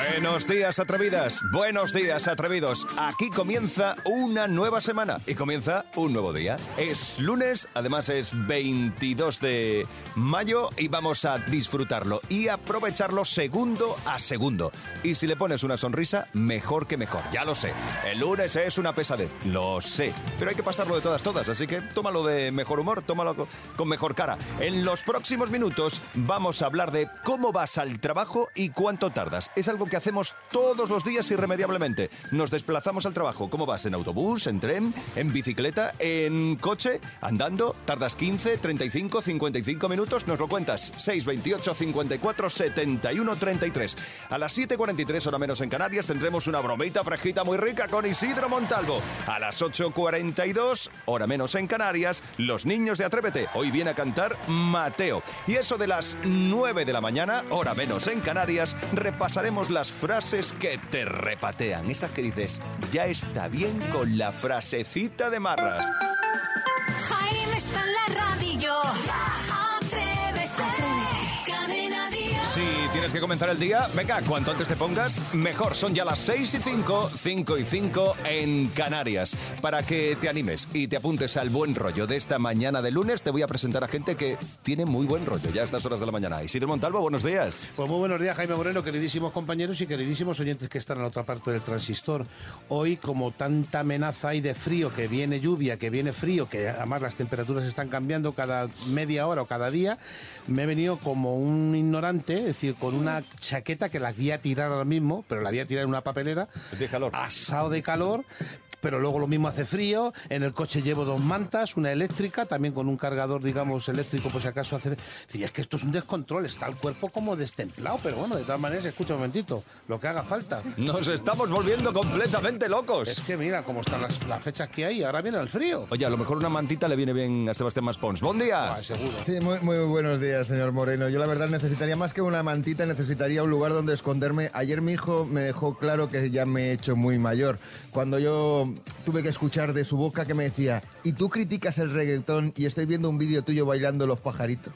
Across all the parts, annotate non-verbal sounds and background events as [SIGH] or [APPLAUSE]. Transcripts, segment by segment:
Buenos días, atrevidas. Buenos días, atrevidos. Aquí comienza una nueva semana y comienza un nuevo día. Es lunes, además es 22 de mayo y vamos a disfrutarlo y aprovecharlo segundo a segundo. Y si le pones una sonrisa, mejor que mejor. Ya lo sé. El lunes es una pesadez, lo sé. Pero hay que pasarlo de todas, todas. Así que tómalo de mejor humor, tómalo co- con mejor cara. En los próximos minutos vamos a hablar de cómo vas al trabajo y cuánto tardas. Es algo que hacemos todos los días irremediablemente. Nos desplazamos al trabajo. ¿Cómo vas? ¿En autobús, en tren, en bicicleta, en coche, andando? ¿Tardas 15, 35, 55 minutos? Nos lo cuentas. 628 54 71 33. A las 7.43, hora menos en Canarias, tendremos una bromita fresquita muy rica con Isidro Montalvo. A las 8.42, hora menos en Canarias, los niños de Atrévete. Hoy viene a cantar Mateo. Y eso de las 9 de la mañana, hora menos en Canarias, repasaremos las frases que te repatean. Esas que ya está bien con la frasecita de marras. Está en la radio. Tienes que comenzar el día, venga, cuanto antes te pongas, mejor. Son ya las 6 y 5, 5 y 5 en Canarias. Para que te animes y te apuntes al buen rollo de esta mañana de lunes, te voy a presentar a gente que tiene muy buen rollo ya a estas horas de la mañana. Isidro Montalvo, buenos días. Pues muy buenos días, Jaime Moreno, queridísimos compañeros y queridísimos oyentes que están en la otra parte del transistor. Hoy, como tanta amenaza hay de frío, que viene lluvia, que viene frío, que además las temperaturas están cambiando cada media hora o cada día, me he venido como un ignorante, es decir, con una chaqueta que la voy a tirar ahora mismo, pero la voy a tirar en una papelera. De calor. Asado de calor. Pero luego lo mismo hace frío. En el coche llevo dos mantas, una eléctrica, también con un cargador, digamos, eléctrico, por si acaso hace. Sí, es que esto es un descontrol, está el cuerpo como destemplado, pero bueno, de todas maneras, escucha un momentito, lo que haga falta. Nos estamos volviendo completamente Es locos. que mira cómo están las, las fechas que hay, ahora viene el frío. Oye, a lo mejor una mantita le viene bien a Sebastián Maspons. Buen día. Ah, seguro. Sí, muy, muy buenos días, señor Moreno. Yo la verdad necesitaría más que una mantita, necesitaría un lugar donde esconderme. Ayer mi hijo me dejó claro que ya me he hecho muy mayor. Cuando yo tuve que escuchar de su boca que me decía, ¿y tú criticas el reggaetón y estoy viendo un vídeo tuyo bailando los pajaritos?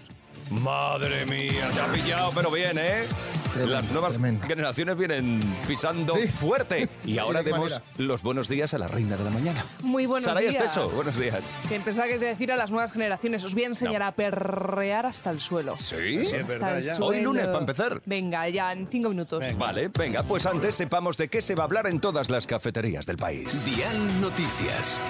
Madre mía, te ha pillado, pero bien, ¿eh? Tremendo, Las nuevas tremendo. generaciones vienen pisando Sí. fuerte. [LAUGHS] Y ahora ¿De qué demos manera? los buenos días a la reina de la mañana. Muy buenos Saray días. Esteso, buenos días. Que pensaba que se iba a decir a las nuevas generaciones. Os voy a enseñar a perrear hasta el suelo. ¿Sí? Hasta verdad, el suelo. Hoy lunes, para empezar. Venga, ya en cinco minutos. Vale, venga, pues antes sepamos de qué se va a hablar en todas las cafeterías del país. Dial Noticias.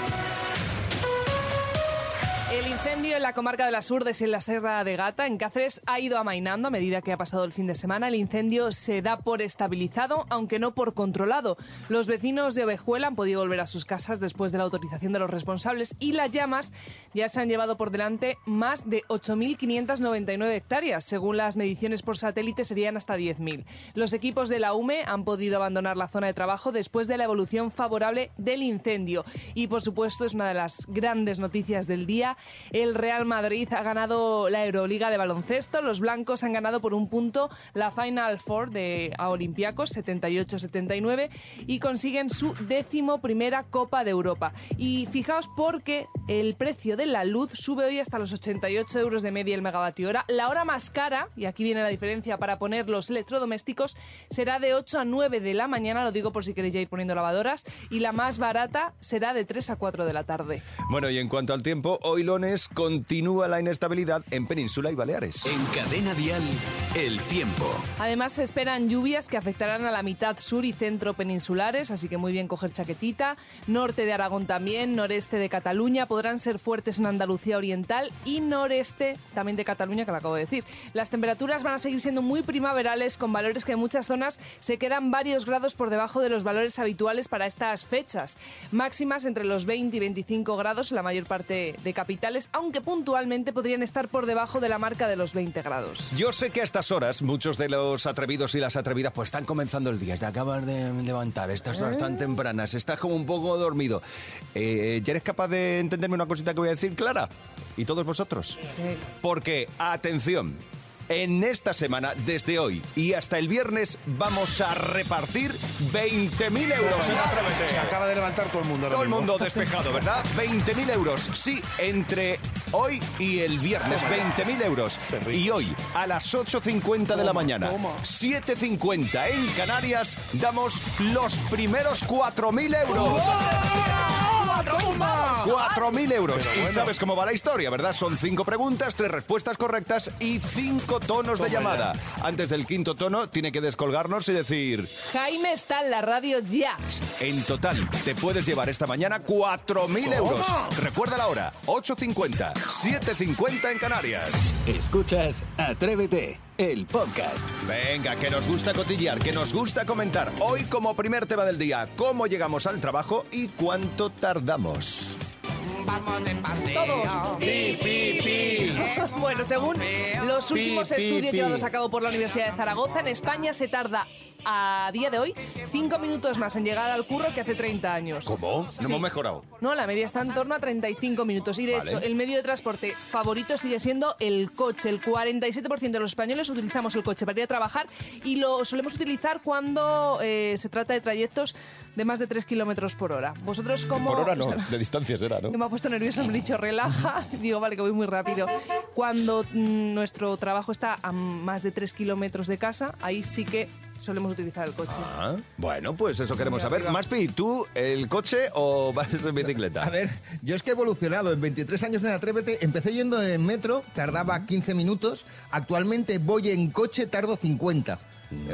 Incendio en la comarca de las Urdes en la Serra de Gata, en Cáceres, ha ido amainando a medida que ha pasado el fin de semana. El incendio se da por estabilizado, aunque no por controlado. Los vecinos de Ovejuela han podido volver a sus casas después de la autorización de los responsables y las llamas ya se han llevado por delante más de 8.599 hectáreas. Según las mediciones por satélite, serían hasta 10.000. Los equipos de la UME han podido abandonar la zona de trabajo después de la evolución favorable del incendio. Y, por supuesto, es una de las grandes noticias del día. El Real Madrid ha ganado la Euroliga de baloncesto. Los blancos han ganado por un punto la Final Four de Olympiacos, 78-79, y consiguen su décimo primera Copa de Europa. Y fijaos porque el precio de la luz sube hoy hasta los 88 euros de media el megavatio hora. La hora más cara, y aquí viene la diferencia para poner los electrodomésticos, será de 8 a 9 de la mañana, lo digo por si queréis ya ir poniendo lavadoras, y la más barata será de 3 a 4 de la tarde. Bueno, y en cuanto al tiempo, hoy lunes continúa la inestabilidad en Península y Baleares. En Cadena Dial, el tiempo. Además, se esperan lluvias que afectarán a la mitad sur y centro peninsulares, así que muy bien coger chaquetita. Norte de Aragón también, noreste de Cataluña, podrán ser fuertes en Andalucía Oriental y noreste también de Cataluña, que lo acabo de decir. Las temperaturas van a seguir siendo muy primaverales, con valores que en muchas zonas se quedan varios grados por debajo de los valores habituales para estas fechas. Máximas entre los 20 y 25 grados en la mayor parte de capitales, aunque puntualmente podrían estar por debajo de la marca de los 20 grados. Yo sé que a estas horas muchos de los atrevidos y las atrevidas pues están comenzando el día. Te acabas de levantar, estas horas tan tempranas, estás como un poco dormido. Eh, ¿Ya eres capaz de entenderme una cosita que voy a decir, Clara? ¿Y todos vosotros? Eh, Porque, atención, en esta semana, desde hoy y hasta el viernes, vamos a repartir 20.000 euros en Se acaba de levantar todo el mundo. ahora Todo el mundo despejado, ¿verdad? 20.000 euros. Sí, entre Hoy y el viernes 20.000 euros. Y hoy a las 8.50 de la mañana, 7.50 en Canarias, damos los primeros 4.000 euros. 4.000 euros. Y sabes cómo va la historia, ¿verdad? Son cinco preguntas, tres respuestas correctas y cinco tonos de llamada. Antes del quinto tono, tiene que descolgarnos y decir... Jaime está en la radio ya. En total, te puedes llevar esta mañana 4.000 euros. Recuerda la hora, 8.50, 7.50 en Canarias. Escuchas Atrévete, el podcast. Venga, que nos gusta cotillear, que nos gusta comentar. Hoy como primer tema del día, cómo llegamos al trabajo y cuánto tardamos. Todos. [LAUGHS] Bueno, según los últimos Pi, pi, estudios pi. llevados a cabo por la Universidad de Zaragoza, en España se tarda a día de hoy cinco minutos más en llegar al curro que hace 30 años. ¿Cómo? No Sí. hemos mejorado. No, la media está en torno a 35 minutos. Y de Vale. hecho, el medio de transporte favorito sigue siendo el coche. El 47% de los españoles utilizamos el coche para ir a trabajar y lo solemos utilizar cuando eh, se trata de trayectos de más de 3 kilómetros por hora. ¿Vosotros cómo...? Por hora no, o [LAUGHS] sea, de distancia será, ¿no? que me ha puesto nervioso, me he dicho relaja. [LAUGHS] Digo, vale, que voy muy rápido. Cuando mm, nuestro trabajo está a más de 3 kilómetros de casa, ahí sí que solemos utilizar el coche. Ah, bueno, pues eso queremos saber. Maspi, ¿tú el coche o [LAUGHS] vas en bicicleta? A ver, yo es que he evolucionado. En 23 años en Atrévete empecé yendo en metro, tardaba 15 minutos. Actualmente voy en coche, tardo 50.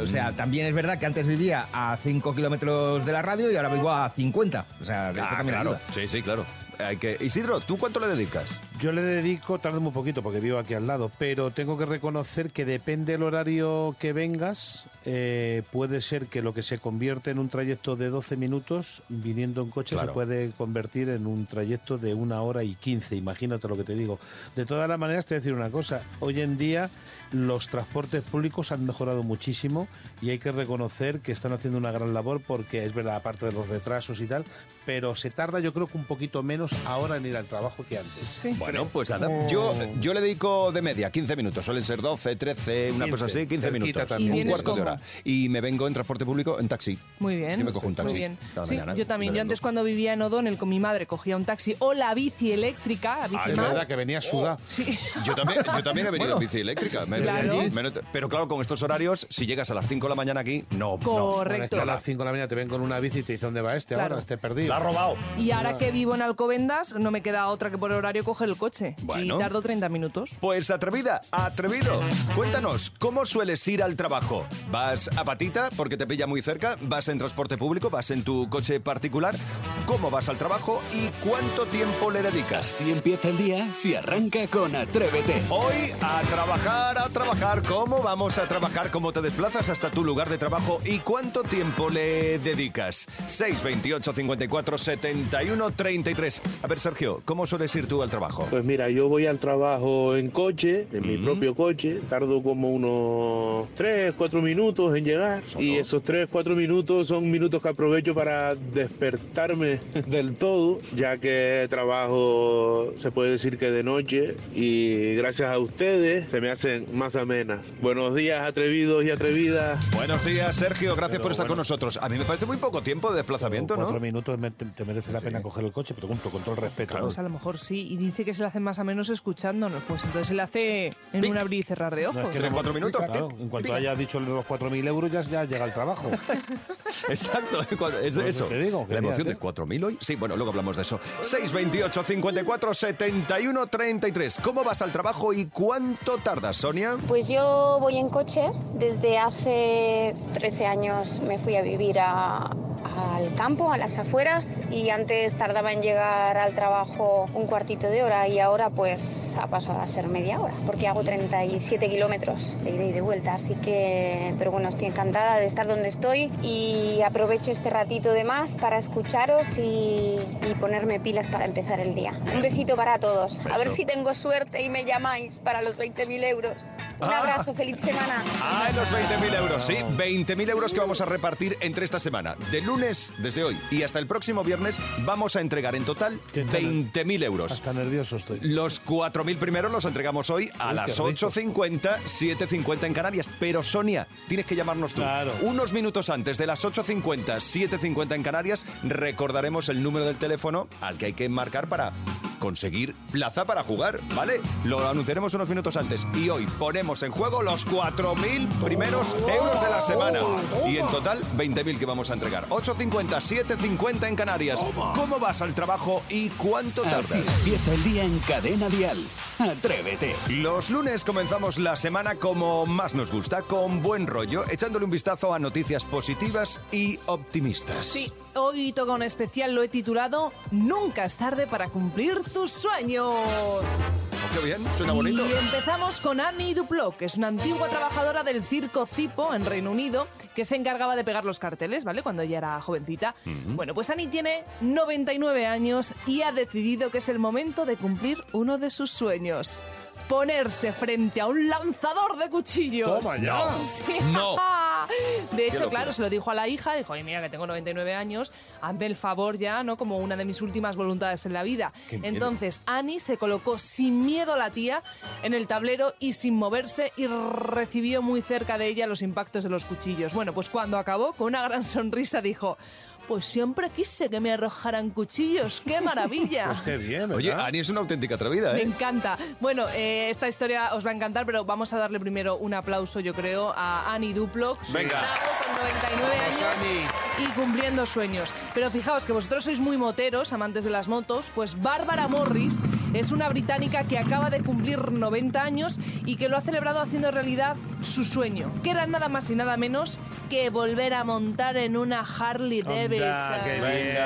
O sea, también es verdad que antes vivía a 5 kilómetros de la radio y ahora vivo a 50. O sea, eso Ah, también claro. ayuda. Sí, sí, claro. Hay que... Isidro, ¿tú cuánto le dedicas? Yo le dedico, tardo muy poquito porque vivo aquí al lado, pero tengo que reconocer que depende del horario que vengas, eh, puede ser que lo que se convierte en un trayecto de 12 minutos, viniendo en coche, Claro. se puede convertir en un trayecto de una hora y 15, imagínate lo que te digo. De todas las maneras, te voy a decir una cosa, hoy en día los transportes públicos han mejorado muchísimo y hay que reconocer que están haciendo una gran labor porque es verdad, aparte de los retrasos y tal, pero se tarda yo creo que un poquito menos ahora en ir al trabajo que antes. Sí. Bueno, pues nada, yo, yo le dedico de media 15 minutos, suelen ser 12, 13, una 15, cosa así, 15 cerquita minutos, también. ¿Y un cuarto de hora. Y me vengo en transporte público en taxi. Muy bien. Yo me cojo un taxi Muy bien. cada Sí, mañana, yo también. Yo antes cuando vivía en O'Donnell con mi madre cogía un taxi o la bici eléctrica, la bici Ah, Es verdad que venía sudada. Sí. Yo también, yo también he venido en bici eléctrica. me- Claro. pero claro, con estos horarios, si llegas a las 5 de la mañana aquí, no. no. Bueno, es que Correcto. a las 5 de la mañana te ven con una bici y te dónde va este Claro. ahora, esté perdido. La ha robado. Y ahora que vivo en Alcobendas, no me queda otra que por horario coger el coche. Bueno. Y tardo 30 minutos. Pues atrevida, atrevido. Cuéntanos, ¿cómo sueles ir al trabajo? ¿Vas a patita porque te pilla muy cerca? ¿Vas en transporte público? ¿Vas en tu coche particular? ¿Cómo vas al trabajo y cuánto tiempo le dedicas? Así empieza el día si arranca con Atrévete. Hoy a trabajar, a trabajar. ¿Cómo vamos a trabajar? ¿Cómo te desplazas hasta tu lugar de trabajo? ¿Y cuánto tiempo le dedicas? 628 54 71 33. A ver, Sergio, ¿cómo sueles ir tú al trabajo? Pues mira, yo voy al trabajo en coche, en mi propio coche, tardo como unos 3, 4 minutos en llegar y esos 3, 4 minutos son minutos que aprovecho para despertarme [LAUGHS] del todo, ya que trabajo se puede decir que de noche y gracias a ustedes se me hacen más amenas. Buenos días atrevidos y atrevidas. Buenos días, Sergio. Gracias por estar con nosotros. A mí me parece muy poco tiempo de desplazamiento, Cuatro ¿no? minutos me- te, merece la pena coger el coche, pregunto, con todo el respeto. ¿no? Pues a lo mejor sí. Y dice que se le hace más a menos escuchándonos. Pues entonces se le hace en Pic. un abrir y cerrar de No, ojos. es que ¿En no- cuatro minutos? Claro, en cuanto haya dicho el de los 4.000 euros ya, ya llega el trabajo. [LAUGHS] Exacto, es eso. te digo, La emoción de 4.000 hoy. Sí, bueno, luego hablamos de eso. 628 54 71 33. ¿Cómo vas al trabajo y cuánto tardas, Sonia? Pues yo voy en coche. Desde hace 13 años me fui a vivir a- al campo, a las afueras, y antes tardaba en llegar al trabajo un cuartito de hora y ahora pues ha pasado a ser media hora, porque hago 37 kilómetros de ida y de vuelta. Así que, pero bueno, estoy encantada de estar donde estoy y aprovecho este ratito de más para escucharos y, y ponerme pilas para empezar el día. Un besito para todos. A ver si tengo suerte y me llamáis para los 20.000 euros. Un Ah. abrazo, feliz semana. ¡Ah, los 20.000 euros! Sí, 20.000 euros que vamos a repartir entre esta semana. De lunes, desde hoy, y hasta el próximo viernes, vamos a entregar en total ¿Qué tal? 20.000 euros. Hasta nervioso estoy. Los 4.000 primeros los entregamos hoy a Uy, las rico. 8.50, 7.50 en Canarias. Pero Sonia, tienes que llamarnos tú. Claro. Unos minutos antes de las 8.50, 7.50 en Canarias, recordaremos el número del teléfono al que hay que marcar para conseguir plaza para jugar, ¿vale? Lo anunciaremos unos minutos antes. Y hoy ponemos en juego los 4.000 primeros euros de la semana. Y en total, 20.000 que vamos a entregar. 8.50, 7.50 en Canarias. ¿Cómo vas al trabajo y cuánto tardas? Así empieza el día en Cadena Dial. Atrévete. Los lunes comenzamos la semana como más nos gusta, con buen rollo, echándole un vistazo a noticias positivas y optimistas. Sí, hoy toca un especial, lo he titulado Nunca es tarde para cumplir tus sueños. Oh, qué bien, suena bonito. Y empezamos con Annie Duplo, que es una antigua trabajadora del circo Zipo en Reino Unido, que se encargaba de pegar los carteles, ¿vale? Cuando ella era jovencita. Bueno, pues Annie tiene 99 años y ha decidido que es el momento de cumplir uno de sus sueños. Ponerse frente a un lanzador de cuchillos. Toma ya. [LAUGHS] Sí. No. De hecho, claro, se lo dijo a la hija, dijo, oye, mira, que tengo 99 años, hazme el favor ya, ¿no? Como una de mis últimas voluntades en la vida. Entonces, Annie se colocó sin miedo a la tía en el tablero y sin moverse y recibió muy cerca de ella los impactos de los cuchillos. Bueno, pues cuando acabó, con una gran sonrisa dijo, pues siempre quise que me arrojaran cuchillos, qué [LAUGHS] maravilla. Pues qué bien, ¿verdad? Oye, Ani es una auténtica atrevida, Me ¿eh? encanta. Bueno, eh, esta historia os va a encantar, pero vamos a darle primero un aplauso, yo creo, a Annie Duplo. Venga. Bravo, con 99 Vamos, años y cumpliendo sueños. Pero fijaos que vosotros sois muy moteros, amantes de las motos, pues Bárbara Morris es una británica que acaba de cumplir 90 años y que lo ha celebrado haciendo realidad su sueño, que era nada más y nada menos que volver a montar en una Harley Davidson. Qué bien.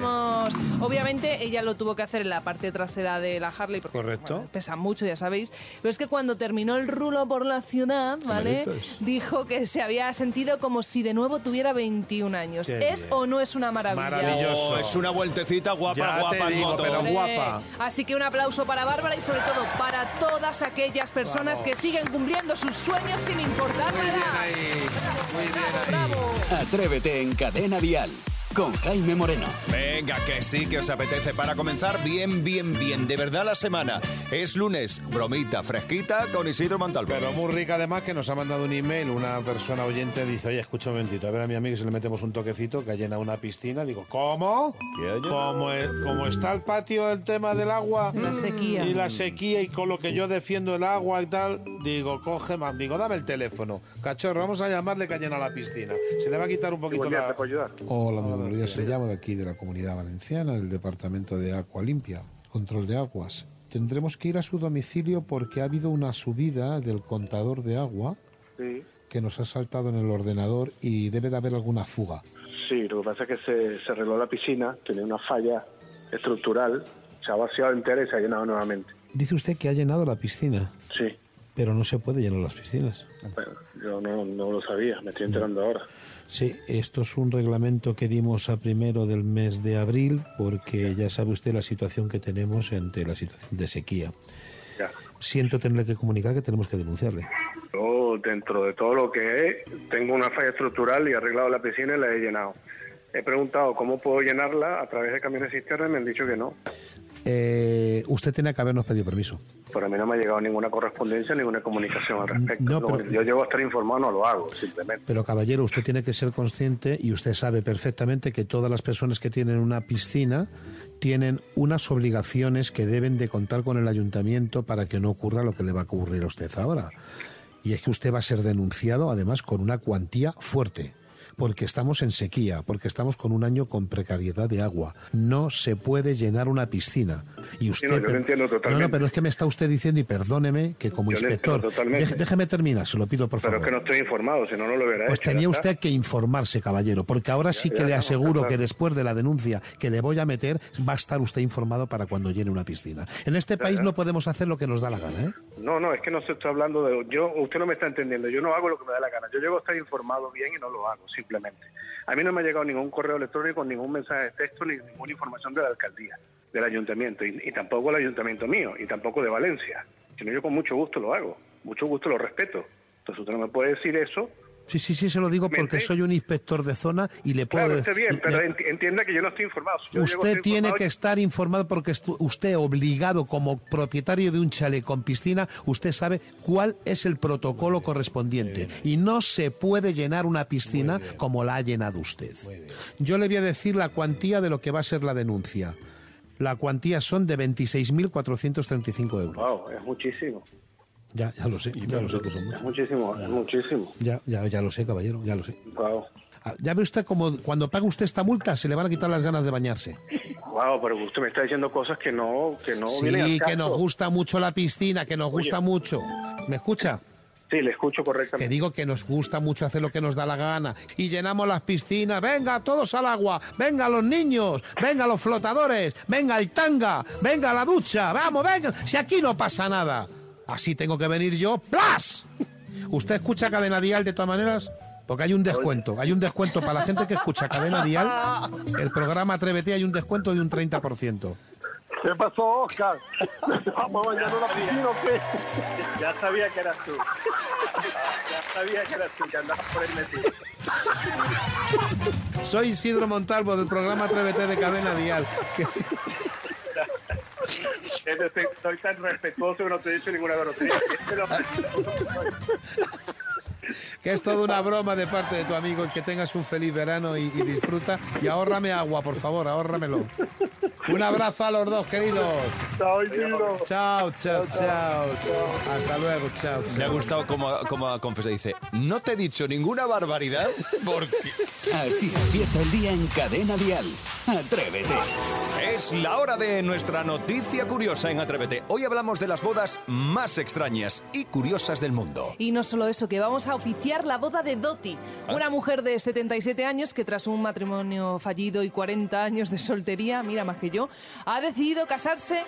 Vamos. Obviamente ella lo tuvo que hacer en la parte trasera de la Harley porque Correcto. bueno, pesa mucho, ya sabéis. Pero es que cuando terminó el rulo por la ciudad, ¿vale? Dijo que se había sentido como si de nuevo tuviera 21 años. Qué ¿Es bien. o no es una maravilla? Maravilloso. Oh, es una vueltecita guapa, Ya te guapa en digo, moto. pero Hombre, guapa. Así que un aplauso para Bárbara y sobre todo para todas aquellas personas Vamos. que siguen cumpliendo sus sueños sin importar la Muy bien edad. ahí. Muy bien Bravo, ahí. bravo. Atrévete en Cadena Dial. Con Jaime Moreno. Venga, que sí que os apetece para comenzar bien, bien, bien. De verdad la semana. Es lunes, bromita fresquita con Isidro Montalvo. Pero muy rica además que nos ha mandado un email una persona oyente dice, oye, escucha un momentito, a ver a mi amigo si le metemos un toquecito que ha llenado una piscina. Digo, ¿cómo? Como, es- como está el patio el tema del agua La sequía. y la sequía y con lo que yo defiendo el agua y tal, digo, coge más, digo, dame el teléfono. Cachorro, vamos a llamarle que ha llenado la piscina. Se le va a quitar un poquito la... Hola, buenos días. Se llamo de aquí, de la Comunidad Valenciana, del Departamento de Agua Limpia, Control de Aguas. Tendremos que ir a su domicilio porque ha habido una subida del contador de agua Sí, que nos ha saltado en el ordenador y debe de haber alguna fuga. sí, lo que pasa es que se, se arregló la piscina, tenía una falla estructural, se ha vaciado entera y se ha llenado nuevamente. Dice usted que ha llenado la piscina, Sí, pero no se puede llenar las piscinas. bueno, yo no, no lo sabía, me estoy enterando ahora. Sí, esto es un reglamento que dimos a primero del mes de abril porque ya sabe usted la situación que tenemos ante la situación de sequía. Ya. Siento tenerle que comunicar que tenemos que denunciarle. Yo, dentro de todo lo que es, tengo una falla estructural y he arreglado la piscina y la he llenado. He preguntado cómo puedo llenarla a través de camiones cisterna y me han dicho que no. Eh, usted tiene que habernos pedido permiso. Pero a mí no me ha llegado ninguna correspondencia, ninguna comunicación al respecto. No, pero- único- Yo llego a estar informado, no lo hago, simplemente. Pero caballero, usted tiene que ser consciente y usted sabe perfectamente que todas las personas que tienen una piscina tienen unas obligaciones que deben de contar con el ayuntamiento para que no ocurra lo que le va a ocurrir a usted ahora. Y es que usted va a ser denunciado además con una cuantía fuerte. Porque estamos en sequía, porque estamos con un año con precariedad de agua. No se puede llenar una piscina. Y usted, no, yo lo entiendo no, totalmente. no, pero es que me está usted diciendo, y perdóneme, que como Yo inspector, deje- déjeme terminar, se lo pido por Pero favor. es que no estoy informado, si no, no lo hubiera Pues hecho. tenía usted que informarse, caballero, porque ahora sí que le no, aseguro que después de la denuncia que le voy a meter, va a estar usted informado para cuando llene una piscina. En este país no podemos hacer lo que nos da la gana, ¿eh? No, no, es que no se está hablando de... Yo, usted no me está entendiendo, yo no hago lo que me da la gana. Yo llego a estar informado bien y no lo hago, A mí no me ha llegado ningún correo electrónico, ningún mensaje de texto, ni ninguna información de la alcaldía, del ayuntamiento, y, y tampoco el ayuntamiento mío, y tampoco de Valencia. Sino yo con mucho gusto lo hago, mucho gusto lo respeto. Entonces usted no me puede decir eso. Sí, sí, sí, se lo digo porque soy un inspector de zona y le puedo Claro, está bien, pero le- entienda que yo no estoy informado. Yo Usted tiene informado, que estar informado porque estu- usted obligado como propietario de un chalet con piscina, usted sabe cuál es el protocolo correspondiente y no se puede llenar una piscina como la ha llenado usted. Yo le voy a decir la cuantía de lo que va a ser la denuncia. La cuantía son de 26.435 euros. Wow, es muchísimo. Ya, ya lo sé, ya lo sé que son muchos. muchísimo, es muchísimo. Ya, ya, ya lo sé, caballero, ya lo sé. Wow. Ah, Ya ve usted como cuando paga usted esta multa se le van a quitar las ganas de bañarse. Wow, pero usted me está diciendo cosas que no, que no vienen al Sí, que caso. nos gusta mucho la piscina, que nos gusta mucho. ¿Me escucha? Sí, le escucho Que correctamente. digo que nos gusta mucho hacer lo que nos da la gana y llenamos las piscinas. Venga, todos al agua. Venga, los niños. Venga, los flotadores. Venga, el tanga. Venga, la ducha. Vamos, venga. Si aquí no pasa nada. Así tengo que venir yo. ¡Plas! ¿Usted escucha Cadena Dial de todas maneras? Porque hay un descuento. Hay un descuento para la gente que escucha Cadena Dial. El programa Atrévete hay un descuento de un 30%. ¿Qué pasó, Oscar? [LAUGHS] ¿Vamos a bañar una piscina o qué? Ya sabía que eras tú. Ya sabía que eras tú, que andabas por ahí metido. Soy Isidro Montalvo del programa Atrévete de Cadena Dial. Que- Es decir, soy tan respetuoso que no te he dicho ninguna grosería. [LAUGHS] Que es toda una broma de parte de tu amigo y que tengas un feliz verano y, y disfruta. Y ahórrame agua, por favor, ahórramelo. Un abrazo a los dos, queridos. Chao. Chao, chao, chao. Hasta luego, chao, Me ha chao. gustado como, como ha confesado. Dice, no te he dicho ninguna barbaridad porque Así empieza el día en Cadena Dial. Atrévete. es la hora de nuestra noticia curiosa en Atrévete. Hoy hablamos de las bodas más extrañas y curiosas del mundo. Y no solo eso, que vamos a oficiar la boda de Doti, una mujer de 77 años que tras un matrimonio fallido y 40 años de soltería, mira más que yo, ha decidido casarse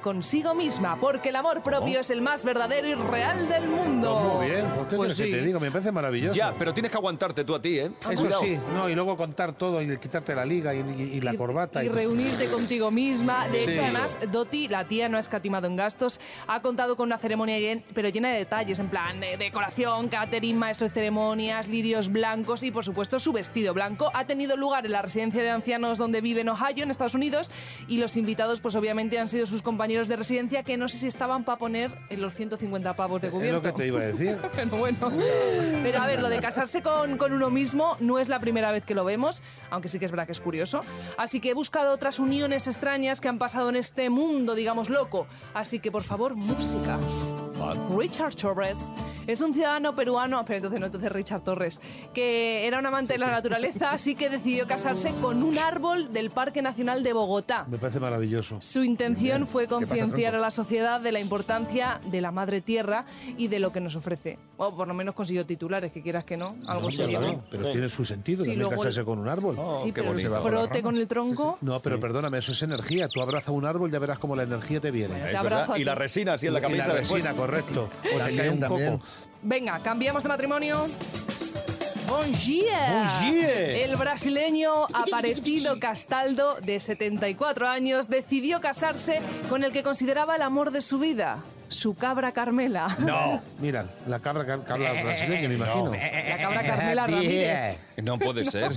consigo misma, porque el amor propio es el más verdadero y real del mundo. Pues muy bien, ¿por qué Pues quieres que sí. te digo? Me parece maravilloso. Ya, pero tienes que aguantarte tú a ti, ¿eh? Eso Cuidado. sí, no, y luego contar todo y quitarte la liga y, y- y la corbata. Y reunirte contigo misma. De hecho, Sí. además, Doti, la tía, no ha escatimado en gastos. Ha contado con una ceremonia, llen- pero llena de detalles, en plan de decoración, catering, maestro de ceremonias, lirios blancos y, por supuesto, su vestido blanco. Ha tenido lugar en la residencia de ancianos donde vive en Ohio, en Estados Unidos, y los invitados, pues obviamente, han sido sus compañeros de residencia que no sé si estaban para poner en los 150 pavos de Es cubierto. lo que te iba a decir. [LAUGHS] Pero bueno. Pero a ver, lo de casarse con, con uno mismo no es la primera vez que lo vemos, aunque sí que es verdad que es curioso. Así que he buscado otras uniones extrañas que han pasado en este mundo, digamos, loco. Así que, por favor, música. Richard Torres es un ciudadano peruano, pero entonces no, entonces Richard Torres, que era un amante de la naturaleza, así que decidió casarse con un árbol del Parque Nacional de Bogotá. Me parece maravilloso. Su intención fue concienciar a la sociedad de la importancia de la madre tierra y de lo que nos ofrece. O por lo menos consiguió titulares, que quieras que no, algo No, serio. claro, pero tiene su sentido Sí, también luego casarse el- con un árbol. Oh, sí, qué pero frote con el tronco. No, pero perdóname, eso es energía. Tú abrazas un árbol, ya verás cómo la energía te viene. Bueno, Te abrazo Y la resina, así en la Y camisa la después. resina, correcto. O te También, cae un también. coco. Venga, cambiamos de matrimonio. Bon dia. Bon dia. El brasileño Aparecido Castaldo, de 74 años, decidió casarse con el que consideraba el amor de su vida, su cabra Carmela. No, Mira, la cabra habla brasileña, me imagino. La cabra Carmela Ramírez. No puede [LAUGHS] ser.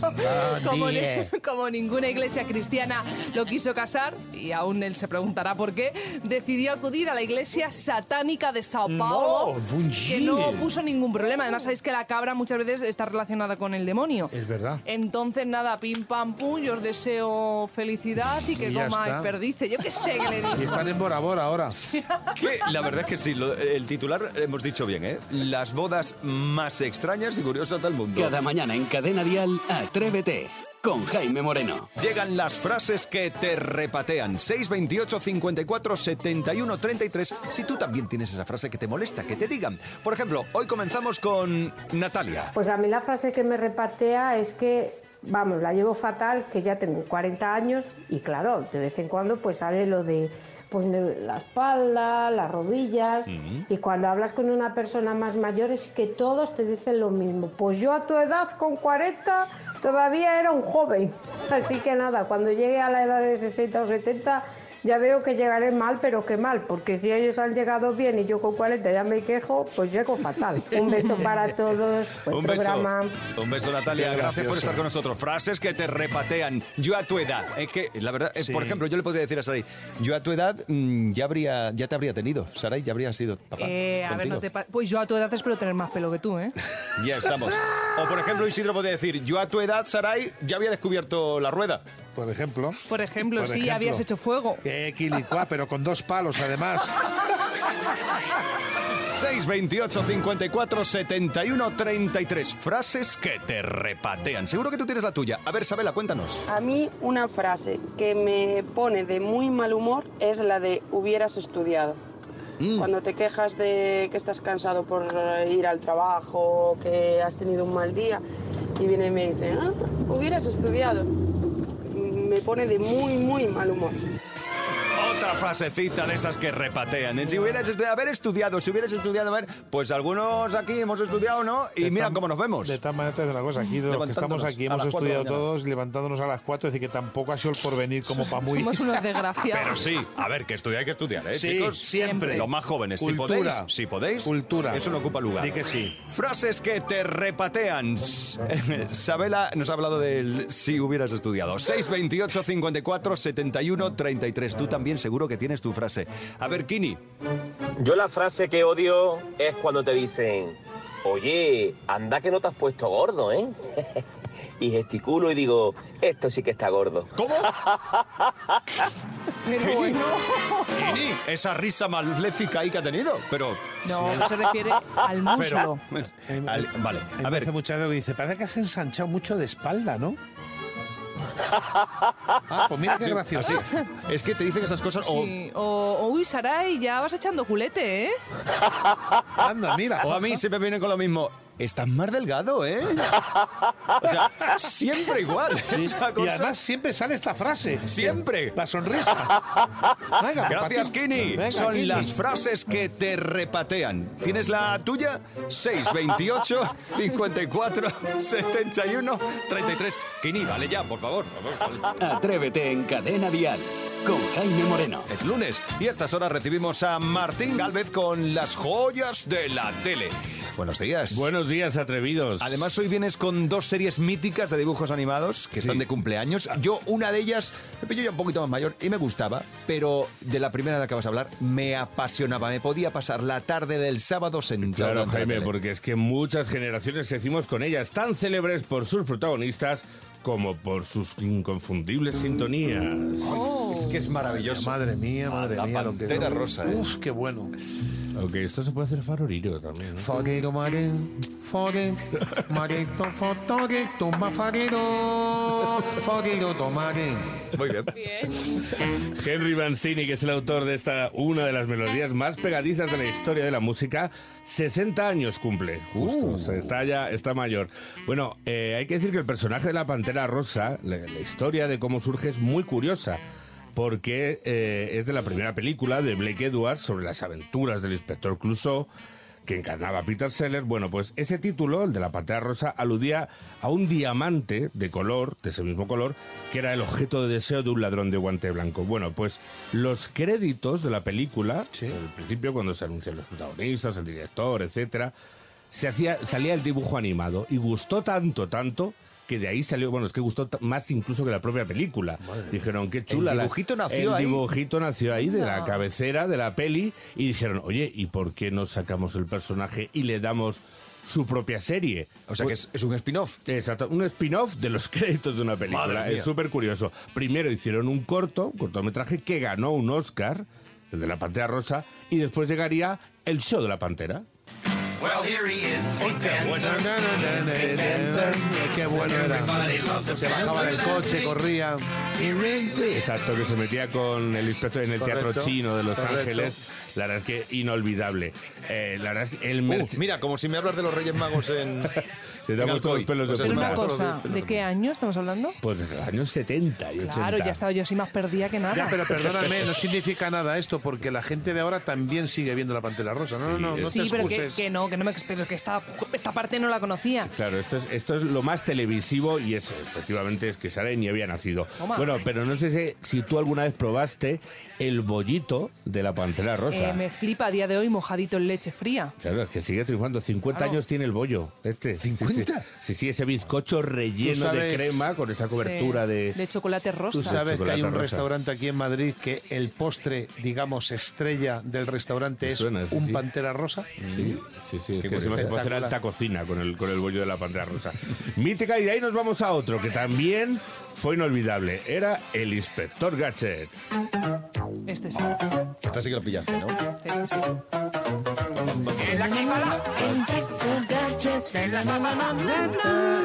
Como, ni- como ninguna iglesia cristiana lo quiso casar, y aún él se preguntará por qué, decidió acudir a la iglesia satánica de Sao Paulo, buen que no puso ningún problema. Además, sabéis que la cabra muchas veces está relacionada con el demonio. Es verdad. Entonces, nada, pim pam pum, yo os deseo felicidad y que Y comáis está. perdice. Yo qué sé que le digo. Y están en Bora Bora ahora. Que la verdad es que sí, lo- el titular hemos dicho bien, ¿eh? Las bodas más extrañas y curiosas del mundo. Cada mañana en Cadena Dial, Atrévete. Con Jaime Moreno. Llegan las frases que te repatean. 628 54 71 33. Si tú también tienes esa frase que te molesta, que te digan. Por ejemplo, hoy comenzamos con Natalia. Pues a mí la frase que me repatea es que, vamos, la llevo fatal, que ya tengo 40 años y claro, de vez en cuando pues sale lo de pues, la espalda, las rodillas y cuando hablas con una persona más mayor es que todos te dicen lo mismo. Pues yo a tu edad con 40 todavía era un joven. [LAUGHS] Así que nada, cuando llegue a la edad de 60 o 70 ya veo que llegaré mal, pero qué mal, porque si ellos han llegado bien y yo con 40 ya me quejo, pues llego fatal. Un beso para todos, buen Un beso. programa. Un beso, Natalia. Qué Gracias por graciosa. estar con nosotros. Frases que te repatean. Yo a tu edad. Es que, la verdad, Sí. por ejemplo, yo le podría decir a Saray, yo a tu edad mm, ya, habría, ya te habría tenido. Saray, ya habría sido papá. Eh, a ver, no te pues yo a tu edad espero tener más pelo que tú, ¿eh? Ya estamos. O por ejemplo, Isidro podría decir, yo a tu edad, Saray, ya había descubierto la rueda. Por ejemplo. Por ejemplo, Por sí, ejemplo. habías hecho fuego. Eh, quilicua, pero con dos palos además. 628 54 71 33. Frases que te repatean. Seguro que tú tienes la tuya. A ver, Sabela, cuéntanos. A mí una frase que me pone de muy mal humor es la de hubieras estudiado. Cuando te quejas de que estás cansado por ir al trabajo, que has tenido un mal día, y viene y me dice, ah, hubieras estudiado. Me pone de muy, muy mal humor. Frasecita de esas que repatean. En Si hubieras estu- haber estudiado, si hubieras estudiado, a ver, pues algunos aquí hemos estudiado, ¿no? Y De mira cómo nos vemos. De tal manera te una cosa, aquí de los que estamos aquí hemos estudiado todos levantándonos a las 4, es decir, que tampoco ha sido el porvenir como para muy... Somos unos [LAUGHS] desgraciados. Pero sí, a ver, que estudiar hay que estudiar, ¿eh, Sí, chicos? siempre. Los más jóvenes, si Cultura. podéis, si podéis, Cultura. eso no ocupa lugar. Di que sí. Frases que te repatean. [LAUGHS] Sabela nos ha hablado del si hubieras estudiado. 628 54 71 33. Tú también seguro que tienes tu frase. A ver, Kini. Yo la frase que odio es cuando te dicen, oye, anda que no te has puesto gordo, ¿eh? [LAUGHS] y gesticulo y digo, esto sí que está gordo. ¿Cómo? [LAUGHS] Pero bueno. Kini, esa risa maléfica ahí que ha tenido. Pero. No, se refiere al muslo. [LAUGHS] Al- vale, A ver, mucha que dice, parece que has ensanchado mucho de espalda, ¿no? Ah, pues mira qué gracioso. así. Es que te dicen esas cosas. O, Sí. O, o, uy, Saray, ya vas echando culete, ¿eh? Anda, mira. o a mí siempre vienen con lo mismo. Estás más delgado, ¿eh? [LAUGHS] O sea, siempre igual. Es una Y cosa- además siempre sale esta frase. Siempre. La sonrisa. Venga, Gracias. Kini. Venga, Son Kini. las frases que te repatean. ¿Tienes la tuya? 628 54 71 33. Kini, vale ya, por favor. Atrévete en Cadena Dial con Jaime Moreno. Es lunes y a estas horas recibimos a Martín Galvez con las joyas de la tele. Buenos días. Buenos días, atrevidos. Además, hoy vienes con dos series míticas de dibujos animados que están de cumpleaños. Yo, una de ellas, me pillo ya un poquito más mayor y me gustaba, pero de la primera de la que vas a hablar, me apasionaba. Me podía pasar la tarde del sábado sentado. Claro, la Jaime, porque es que muchas generaciones crecimos con ellas, tan célebres por sus protagonistas como por sus inconfundibles sintonías. Es que es maravilloso. Madre mía, madre La mía. lo que- Pantera Rosa, ¿eh? Uf, qué bueno. Aunque esto se puede hacer faroriro también. ¿no? Farero, mare, fore, mareto, fotoreto, mafarero, farero, tomare. Muy bien. Henry Mancini, que es el autor de esta, una de las melodías más pegadizas de la historia de la música, 60 años cumple. Justo, Uh. o sea, está ya, está mayor. Bueno, eh, hay que decir que el personaje de la Pantera Rosa, la, la historia de cómo surge es muy curiosa. Porque eh, es de la primera película de Blake Edwards sobre las aventuras del inspector Clouseau, que encarnaba a Peter Sellers. Bueno, pues ese título, el de la Pantera Rosa, aludía a un diamante de color, de ese mismo color, que era el objeto de deseo de un ladrón de guante blanco. Bueno, pues los créditos de la película, al principio cuando se anuncian los protagonistas, el director, etcétera, se hacía, salía el dibujo animado y gustó tanto, tanto que de ahí salió, bueno, es que gustó más incluso que la propia película. Dijeron, qué chula. El la- dibujito nació el ahí. dibujito nació ahí de la cabecera de la peli y dijeron, oye, ¿y por qué no sacamos el personaje y le damos su propia serie? O sea que es, es un spin-off. Exacto, un spin-off de los [LAUGHS] créditos de una película. Es súper curioso. Primero hicieron un corto, un cortometraje que ganó un Oscar, el de la Pantera Rosa, y después llegaría el show de la Pantera. Qué bueno. Qué bueno era. Se bajaba del coche, corría. Exacto, que se metía con el inspector en el Correcto, Teatro Chino de Los correcto. Ángeles. La verdad es que inolvidable. Eh, la verdad es que el Uh, mira, como si me hablas de los Reyes Magos en. [LAUGHS] Se en puesto los pelos de Pues me una cosa, ¿de de qué año estamos hablando? Pues desde los años 70 y 80. Claro, ya estaba yo así más perdida que nada. Ya, pero perdóname, no [LAUGHS] significa nada esto, porque la gente de ahora también sigue viendo la Pantera Rosa. No, no, no, no sí, te pero que, que no, que no me pero que esta, esta parte no la conocía. Claro, esto es, esto es lo más televisivo y eso, efectivamente, es que Sara ni había nacido. Toma. Bueno, pero no sé si, si tú alguna vez probaste el bollito de la Pantera Rosa. Eh, me flipa a día de hoy mojadito en leche fría. Claro, es que sigue triunfando. 50 Claro. años tiene el bollo. Este. Sí, sí. ¿50? Sí, sí, ese bizcocho relleno de crema con esa cobertura Sí, de... de chocolate rosa. Tú sabes que hay un rosa. restaurante aquí en Madrid que el postre, digamos, estrella del restaurante es suena, sí, un sí. Pantera Rosa. Sí, Sí, sí, es Qué que encima se puede hacer alta cocina con el, con el bollo de la pantera rosa. Mítica, y de ahí nos vamos a otro que también fue inolvidable. Era el inspector Gadget. Este sí. Esta sí que lo pillaste, ¿no? Este sí.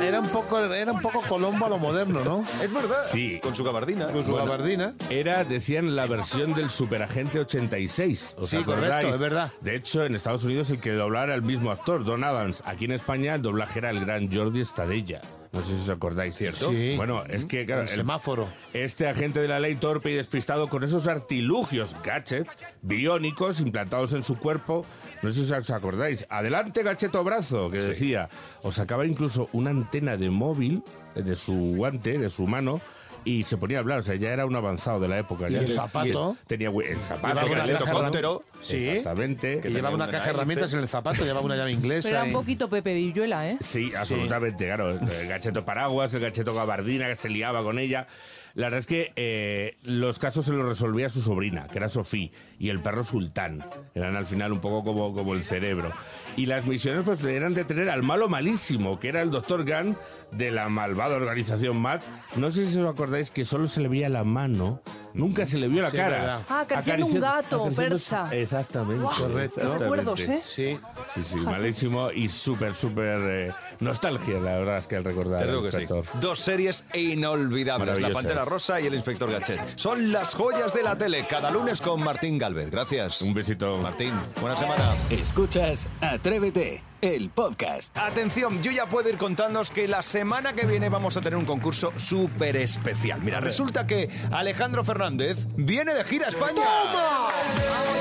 Era un poco, era un poco Colombo a lo moderno, ¿no? Es verdad. Sí. Con su gabardina. Con su Bueno, gabardina. Era, decían, la versión del Superagente 86. ¿Os Sí, acordáis? correcto, es verdad. De hecho, en Estados Unidos el que doblara era el mismo actor, Don Adams. Aquí en España el doblaje era el gran Jordi Estadella. No sé si os acordáis, ¿cierto? Sí. Bueno, es que, claro, El el- semáforo. este agente de la ley torpe y despistado con esos artilugios gadgets biónicos implantados en su cuerpo. No sé si os acordáis. Adelante, gacheto brazo, que decía. O sacaba incluso una antena de móvil de su guante, de su mano. Y se ponía a hablar, o sea, ya era un avanzado de la época. ¿Y Ya- el zapato? y tenía el zapato, Llevaba el. Sí. Exactamente. Que llevaba una caja de herramientas en el zapato, llevaba una llave inglesa. Pero era un poquito Pepe Villuela, ¿eh? Sí, absolutamente, claro. El gacheto paraguas, el gacheto gabardina que se liaba con ella. La verdad es que eh, los casos se los resolvía su sobrina, que era Sofía, y el perro Sultán. Eran al final un poco como, como el cerebro. Y las misiones pues eran detener al malo malísimo, que era el doctor Gunn de la malvada organización MAT. No sé si os acordáis que solo se le veía la mano, nunca se le vio la Sí, cara. verdad. Ah, acariciando un gato acariciando- persa. Exactamente. Correcto. recuerdos, ¿eh? Sí. Sí, sí, malísimo y súper, súper eh, nostalgia, la verdad es que al recordar Te digo que sí. inspector. Dos series inolvidables, La. Pantera Rosa y El Inspector Gachet. Son las joyas de la tele, cada lunes con Martín Galvez. Gracias. Un besito. Martín, buena semana. Escuchas Atrévete, el podcast. Atención, yo ya puedo ir contándoos que la semana que viene vamos a tener un concurso súper especial. Mira, resulta que Alejandro Fernández viene de gira a España. Vamos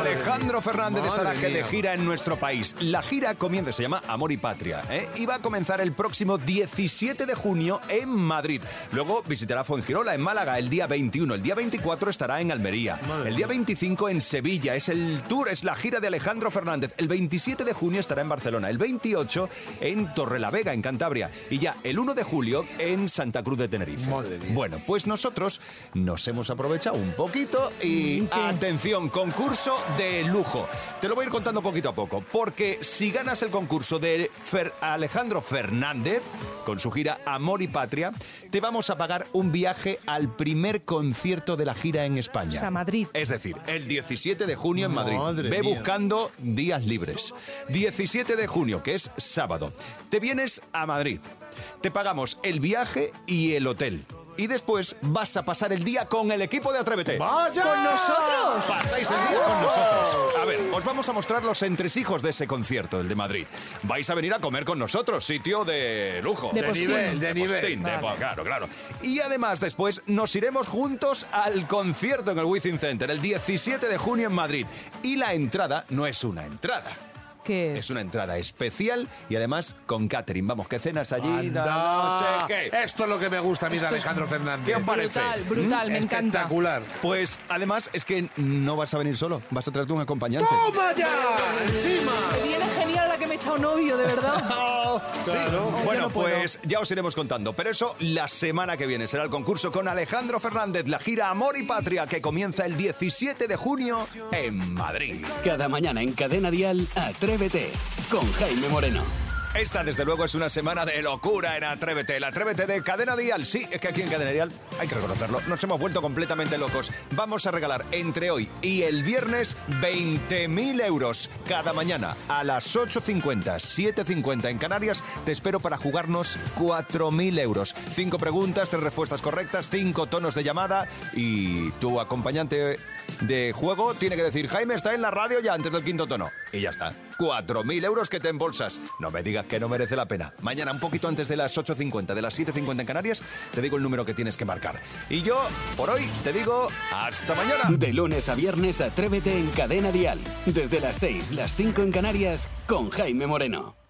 Alejandro Fernández Madre estará mía. de gira en nuestro país. La gira comienza, se llama Amor y Patria, ¿eh? y va a comenzar el próximo 17 de junio en Madrid. Luego visitará Fuengirola en Málaga el día 21. El día 24 estará en Almería. el día 25 en Sevilla. Es el tour, es la gira de Alejandro Fernández. El 27 de junio estará en Barcelona. El 28 en Torrelavega, en Cantabria. Y ya el 1 de julio en Santa Cruz de Tenerife. Madre mía. Bueno, pues nosotros nos hemos aprovechado un poquito y atención, concurso de lujo. Te lo voy a ir contando poquito a poco, porque si ganas el concurso de Fer- Alejandro Fernández con su gira Amor y Patria, te vamos a pagar un viaje al primer concierto de la gira en España. O sea, Madrid. Es decir, el 17 de junio en Madrid. Madre Ve mía. buscando días libres. 17 de junio, que es sábado. Te vienes a Madrid. Te pagamos el viaje y el hotel. Y después vas a pasar el día con el equipo de Atrévete. ¡Vaya! ¿Con nosotros? Pasáis el día con nosotros. A ver, os vamos a mostrar los entresijos de ese concierto, el de Madrid. Vais a venir a comer con nosotros, sitio de lujo. De postín. nivel, de nivel. postín, de- claro, claro. Y además después nos iremos juntos al concierto en el Wizzing Center el 17 de junio en Madrid. Y la entrada no es una entrada. ¿Qué es? Es una entrada especial y además con catering. Vamos, que cenas allí, Anda. no sé qué. Esto es lo que me gusta a mí de Alejandro Fernández. ¿Qué os parece? Brutal, brutal, me encanta. Espectacular. Pues además es que no vas a venir solo, vas a traerte un acompañante. ¡Toma ya! ¡Encima! He echado novio, de verdad. [LAUGHS] Sí. Claro. Bueno, no pues ya os iremos contando. Pero eso la semana que viene será el concurso con Alejandro Fernández, la gira Amor y Patria, que comienza el 17 de junio en Madrid. Cada mañana en Cadena Dial, Atrévete con Jaime Moreno. Esta, desde luego, es una semana de locura en Atrévete. El Atrévete de Cadena Dial. Sí, es que aquí en Cadena Dial, hay que reconocerlo, nos hemos vuelto completamente locos. Vamos a regalar entre hoy y el viernes 20.000 euros cada mañana a las 8.50, 7.50 en Canarias. Te espero para jugarnos 4.000 euros. Cinco preguntas, tres respuestas correctas, cinco tonos de llamada y tu acompañante de juego tiene que decir Jaime está en la radio ya antes del quinto tono. Y ya está. 4.000 euros que te embolsas. No me digas que no merece la pena. Mañana, un poquito antes de las 8.50, de las 7.50 en Canarias, te digo el número que tienes que marcar. Y yo, por hoy, te digo hasta mañana. De lunes a viernes, Atrévete en Cadena Dial. Desde las 6, las 5 en Canarias, con Jaime Moreno.